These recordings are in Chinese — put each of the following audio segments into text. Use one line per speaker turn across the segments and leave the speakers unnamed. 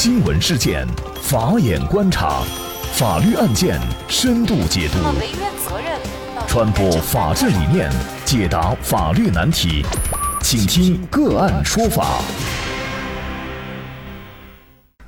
新闻事件，法眼观察，法律案件深度解读，传播法治理念，解答法律难题，请听个案说法。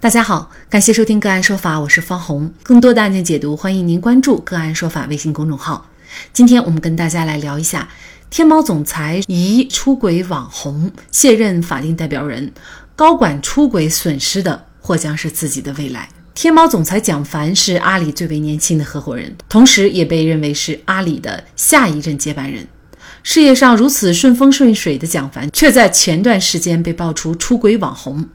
大家好，感谢收听个案说法，我是方红。更多的案件解读，欢迎您关注个案说法微信公众号。今天我们跟大家来聊一下。天猫总裁疑出轨网红卸任法定代表人，高管出轨损失的或将是自己的未来。天猫总裁蒋凡是阿里最为年轻的合伙人，同时也被认为是阿里的下一任接班人。事业上如此顺风顺水的蒋凡，却在前段时间被爆出出轨网红。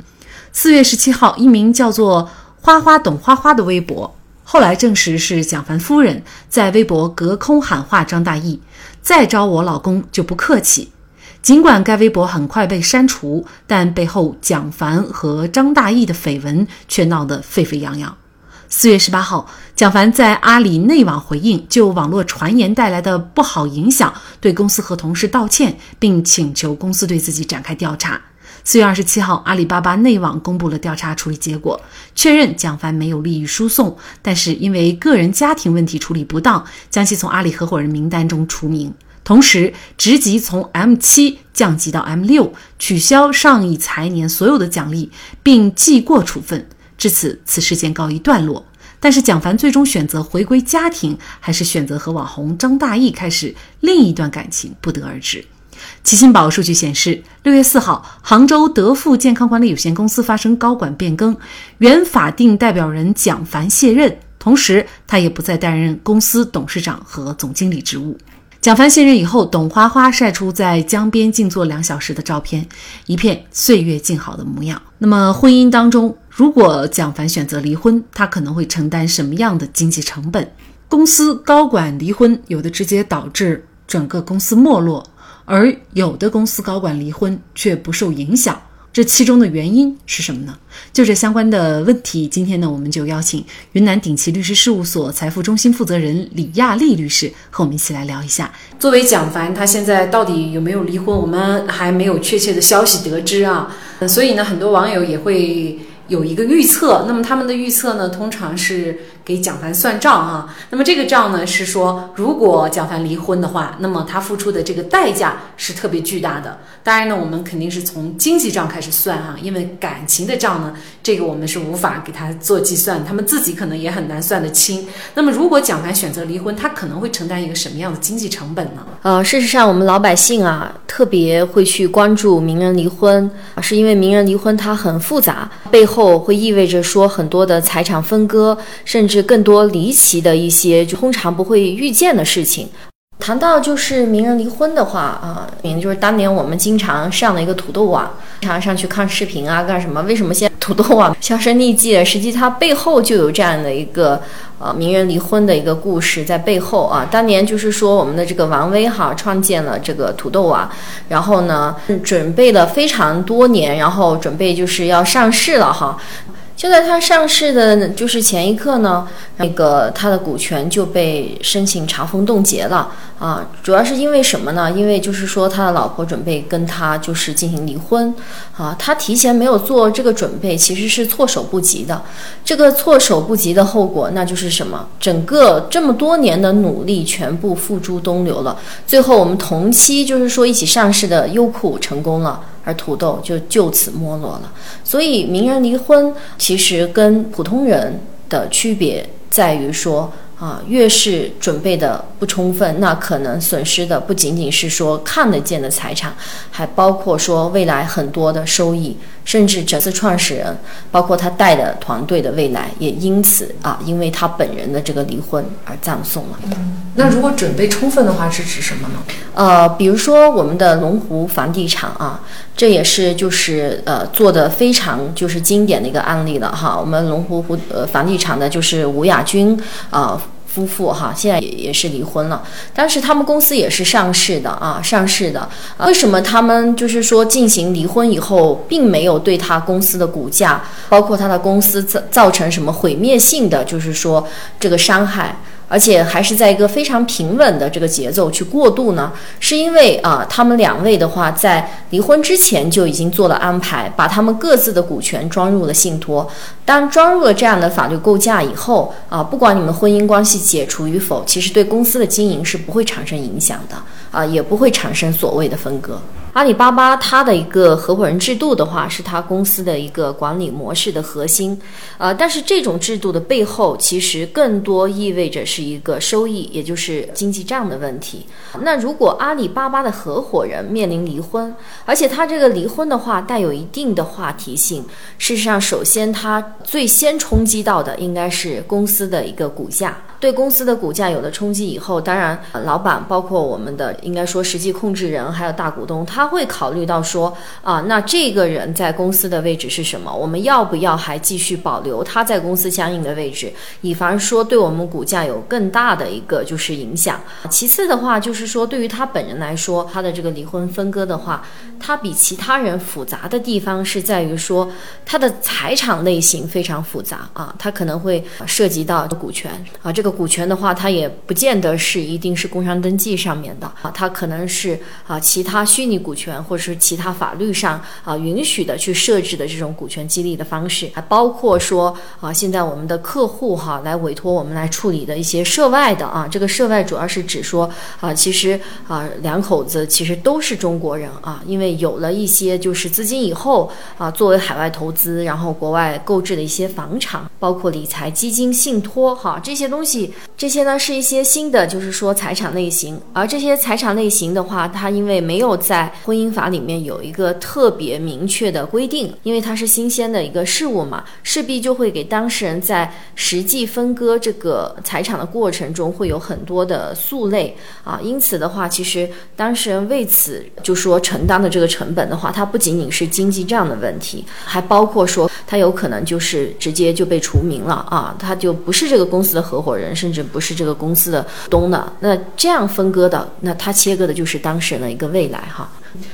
四月十七号，一名叫做“花花懂花花”的微博。后来证实是蒋凡夫人在微博隔空喊话张大奕：“再招我老公就不客气。”尽管该微博很快被删除，但背后蒋凡和张大奕的绯闻却闹得沸沸扬扬。四月十八号，蒋凡在阿里内网回应，就网络传言带来的不好影响，对公司和同事道歉，并请求公司对自己展开调查。四月二十七号，阿里巴巴内网公布了调查处理结果，确认蒋凡没有利益输送，但是因为个人家庭问题处理不当，将其从阿里合伙人名单中除名，同时职级从 M 七降级到 M 六，取消上一财年所有的奖励，并记过处分。至此，此事件告一段落。但是蒋凡最终选择回归家庭，还是选择和网红张大奕开始另一段感情，不得而知。齐信宝数据显示，六月四号，杭州德富健康管理有限公司发生高管变更，原法定代表人蒋凡卸任，同时他也不再担任公司董事长和总经理职务。蒋凡卸任以后，董花花晒出在江边静坐两小时的照片，一片岁月静好的模样。那么，婚姻当中，如果蒋凡选择离婚，他可能会承担什么样的经济成本？公司高管离婚，有的直接导致整个公司没落。而有的公司高管离婚却不受影响，这其中的原因是什么呢？就这相关的问题，今天呢，我们就邀请云南鼎奇律师事务所财富中心负责人李亚丽律师和我们一起来聊一下。作为蒋凡，他现在到底有没有离婚，我们还没有确切的消息得知啊。所以呢，很多网友也会有一个预测。那么他们的预测呢，通常是。给蒋凡算账啊，那么这个账呢是说，如果蒋凡离婚的话，那么他付出的这个代价是特别巨大的。当然呢，我们肯定是从经济账开始算哈，因为感情的账呢，这个我们是无法给他做计算，他们自己可能也很难算得清。那么如果蒋凡选择离婚，他可能会承担一个什么样的经济成本呢？
呃，事实上，我们老百姓啊，特别会去关注名人离婚，是因为名人离婚它很复杂，背后后会意味着说很多的财产分割，甚至。更多离奇的一些，就通常不会遇见的事情。谈到就是名人离婚的话啊，也就是当年我们经常上的一个土豆网，经常上去看视频啊，干什么？为什么现土豆网销声匿迹？实际它背后就有这样的一个呃名人离婚的一个故事在背后啊。当年就是说我们的这个王威哈创建了这个土豆网，然后呢准备了非常多年，然后准备就是要上市了哈。就在它上市的就是前一刻呢，那个它的股权就被申请查封冻结了啊。主要是因为什么呢？因为就是说他的老婆准备跟他就是进行离婚啊，他提前没有做这个准备，其实是措手不及的。这个措手不及的后果，那就是什么？整个这么多年的努力全部付诸东流了。最后我们同期就是说一起上市的优酷成功了。而土豆就就此没落了，所以名人离婚其实跟普通人的区别在于说。啊，越是准备的不充分，那可能损失的不仅仅是说看得见的财产，还包括说未来很多的收益，甚至这次创始人，包括他带的团队的未来，也因此啊，因为他本人的这个离婚而葬送了。
嗯，那如果准备充分的话，是指什么呢？
呃，比如说我们的龙湖房地产啊，这也是就是呃做的非常就是经典的一个案例了哈。我们龙湖湖呃房地产的就是吴亚军啊。夫妇哈，现在也也是离婚了，当时他们公司也是上市的啊，上市的。为什么他们就是说进行离婚以后，并没有对他公司的股价，包括他的公司造造成什么毁灭性的，就是说这个伤害而且还是在一个非常平稳的这个节奏去过渡呢？是因为啊，他们两位的话在离婚之前就已经做了安排，把他们各自的股权装入了信托。当装入了这样的法律构架以后啊，不管你们婚姻关系解除与否，其实对公司的经营是不会产生影响的啊，也不会产生所谓的分割。阿里巴巴它的一个合伙人制度的话，是它公司的一个管理模式的核心，呃，但是这种制度的背后，其实更多意味着是一个收益，也就是经济账的问题。那如果阿里巴巴的合伙人面临离婚，而且他这个离婚的话带有一定的话题性，事实上，首先他最先冲击到的应该是公司的一个股价。对公司的股价有了冲击以后，当然，老板包括我们的应该说实际控制人还有大股东，他他会考虑到说啊，那这个人在公司的位置是什么？我们要不要还继续保留他在公司相应的位置，以防说对我们股价有更大的一个就是影响。其次的话，就是说对于他本人来说，他的这个离婚分割的话，他比其他人复杂的地方是在于说他的财产类型非常复杂啊，他可能会涉及到股权啊这。个股权的话，他也不见得是一定是工商登记上面的啊，他可能是啊其他虚拟股权或者是其他法律上啊允许的去设置的这种股权激励的方式，还包括说啊现在我们的客户哈来委托我们来处理的一些涉外的啊，这个涉外主要是指说啊其实啊两口子其实都是中国人啊，因为有了一些就是资金以后啊作为海外投资，然后国外购置的一些房产，包括理财基金、信托哈这些东西。这些呢是一些新的，就是说财产类型，而这些财产类型的话，它因为没有在婚姻法里面有一个特别明确的规定，因为它是新鲜的一个事物嘛，势必就会给当事人在实际分割这个财产的过程中会有很多的诉累啊，因此的话，其实当事人为此就说承担的这个成本的话，它不仅仅是经济账的问题，还包括说他有可能就是直接就被除名了啊，他就不是这个公司的合伙人。甚至不是这个公司的东的，那这样分割的，那他切割的就是当事人的一个未来哈。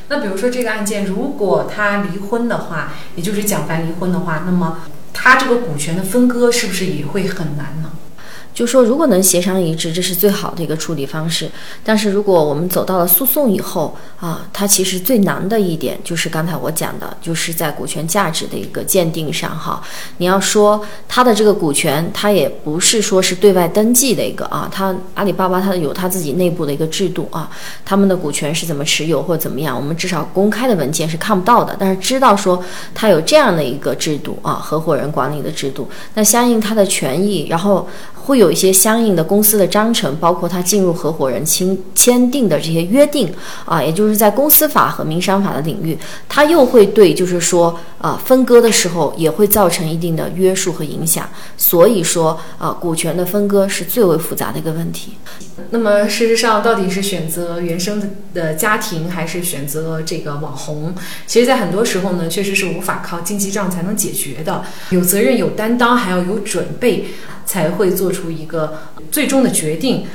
那比如说这个案件，如果他离婚的话，也就是蒋凡离婚的话，那么他这个股权的分割是不是也会很难呢？
就说如果能协商一致，这是最好的一个处理方式。但是如果我们走到了诉讼以后啊，它其实最难的一点就是刚才我讲的，就是在股权价值的一个鉴定上哈。你要说它的这个股权，它也不是说是对外登记的一个啊，它阿里巴巴它有它自己内部的一个制度啊，他们的股权是怎么持有或怎么样，我们至少公开的文件是看不到的。但是知道说它有这样的一个制度啊，合伙人管理的制度，那相应它的权益，然后。会有一些相应的公司的章程，包括他进入合伙人签签订的这些约定啊，也就是在公司法和民商法的领域，它又会对就是说啊分割的时候也会造成一定的约束和影响。所以说啊，股权的分割是最为复杂的一个问题。
那么事实上，到底是选择原生的家庭，还是选择这个网红？其实，在很多时候呢，确实是无法靠经济账才能解决的。有责任、有担当，还要有准备。才会做出一个最终的决定。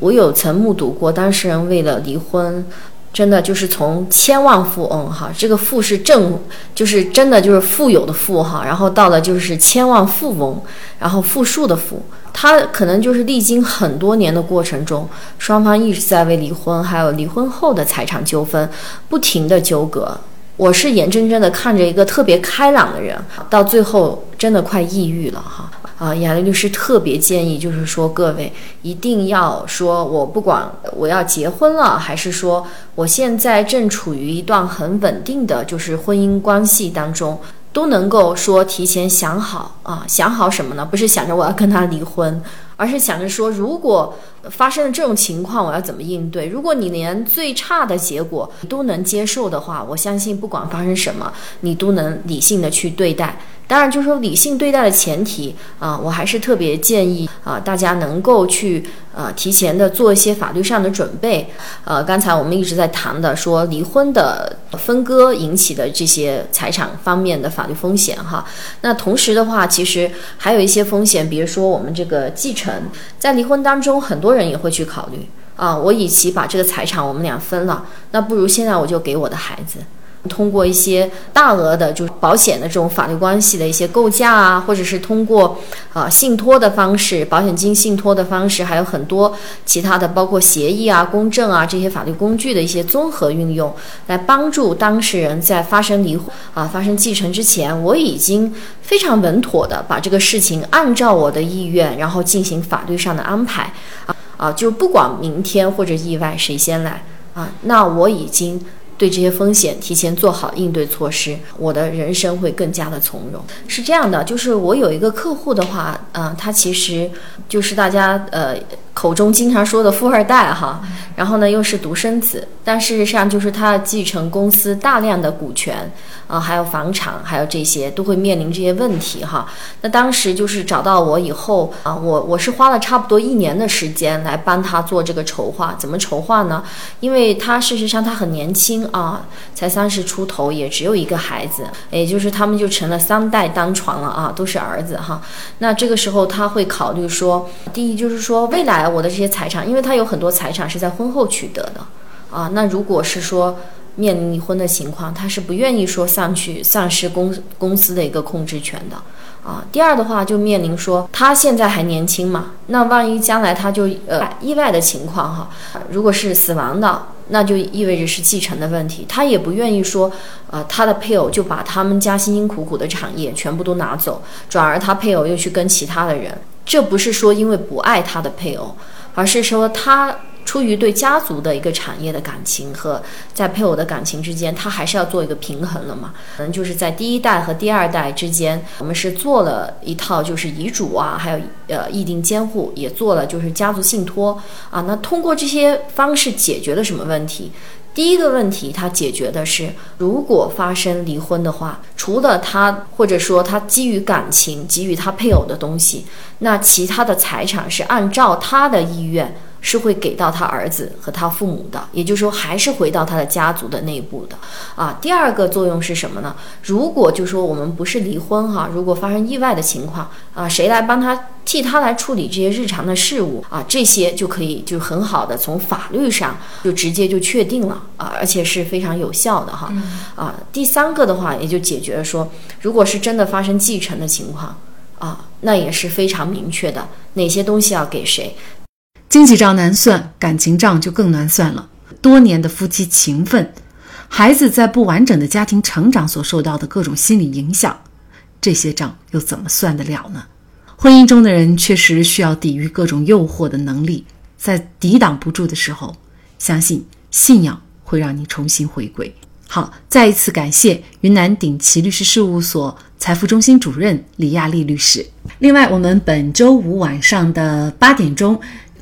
我有曾目睹过当事人为了离婚，真的就是从千万富翁哈，这个富是正，就是真的就是富有的富哈，然后到了就是千万富翁，然后富庶的富，他可能就是历经很多年的过程中，双方一直在为离婚还有离婚后的财产纠纷不停的纠葛。我是眼睁睁的看着一个特别开朗的人，到最后真的快抑郁了哈。啊，雅丽律师特别建议，就是说各位一定要说，我不管我要结婚了，还是说我现在正处于一段很稳定的就是婚姻关系当中，都能够说提前想好啊，想好什么呢？不是想着我要跟他离婚，而是想着说，如果发生了这种情况，我要怎么应对？如果你连最差的结果都能接受的话，我相信不管发生什么，你都能理性的去对待。当然，就是说理性对待的前提啊，我还是特别建议啊，大家能够去呃提前的做一些法律上的准备。呃，刚才我们一直在谈的说离婚的分割引起的这些财产方面的法律风险哈。那同时的话，其实还有一些风险，比如说我们这个继承，在离婚当中，很多人也会去考虑啊，我与其把这个财产我们俩分了，那不如现在我就给我的孩子。通过一些大额的，就是保险的这种法律关系的一些构架啊，或者是通过啊信托的方式，保险金信托的方式，还有很多其他的，包括协议啊、公证啊这些法律工具的一些综合运用，来帮助当事人在发生离婚啊、发生继承之前，我已经非常稳妥的把这个事情按照我的意愿，然后进行法律上的安排啊啊，就不管明天或者意外谁先来啊，那我已经。对这些风险提前做好应对措施，我的人生会更加的从容。是这样的，就是我有一个客户的话，嗯，他其实就是大家呃。口中经常说的富二代哈，然后呢又是独生子，但事实上就是他继承公司大量的股权啊，还有房产，还有这些都会面临这些问题哈。那当时就是找到我以后啊，我我是花了差不多一年的时间来帮他做这个筹划。怎么筹划呢？因为他事实上他很年轻啊，才三十出头，也只有一个孩子，也就是他们就成了三代单传了啊，都是儿子哈。那这个时候他会考虑说，第一就是说未来。我的这些财产，因为他有很多财产是在婚后取得的，啊，那如果是说面临离婚的情况，他是不愿意说丧去丧失公公司的一个控制权的，啊，第二的话就面临说他现在还年轻嘛，那万一将来他就呃意外的情况哈，如果是死亡的，那就意味着是继承的问题，他也不愿意说，呃，他的配偶就把他们家辛辛苦苦的产业全部都拿走，转而他配偶又去跟其他的人。这不是说因为不爱他的配偶，而是说他出于对家族的一个产业的感情和在配偶的感情之间，他还是要做一个平衡了嘛？可能就是在第一代和第二代之间，我们是做了一套就是遗嘱啊，还有呃议定监护，也做了就是家族信托啊。那通过这些方式解决了什么问题？第一个问题，他解决的是，如果发生离婚的话，除了他或者说他基于感情给予他配偶的东西，那其他的财产是按照他的意愿。是会给到他儿子和他父母的，也就是说还是回到他的家族的内部的啊。第二个作用是什么呢？如果就说我们不是离婚哈，如果发生意外的情况啊，谁来帮他替他来处理这些日常的事务啊？这些就可以就很好的从法律上就直接就确定了啊，而且是非常有效的哈啊。第三个的话也就解决了说，如果是真的发生继承的情况啊，那也是非常明确的哪些东西要给谁。
经济账难算，感情账就更难算了。多年的夫妻情分，孩子在不完整的家庭成长所受到的各种心理影响，这些账又怎么算得了呢？婚姻中的人确实需要抵御各种诱惑的能力，在抵挡不住的时候，相信信仰会让你重新回归。好，再一次感谢云南鼎奇律师事务所财富中心主任李亚丽律师。另外，我们本周五晚上的八点钟。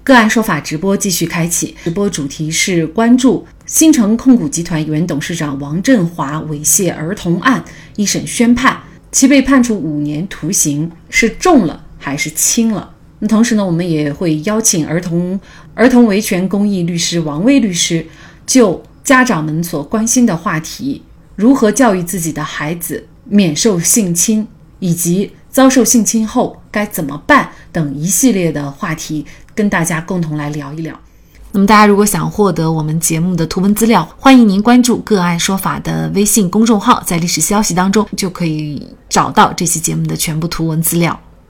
个案说法直播继续开启，直播主题是关注新城控股集团原董事长王振华猥亵儿童案一审宣判，其被判处五年徒刑，是重了还是轻了？那同时呢，我们也会邀请儿童儿童维权公益律师王威律师，就家长们所关心的话题，如何教育自己的孩子免受性侵，以及遭受性侵后该怎么办等一系列的话题。跟大家共同来聊一聊。那么，大家如果想获得我们节目的图文资料，欢迎您关注“个案说法”的微信公众号，在历史消息当中就可以找到这期节目的全部图文资料。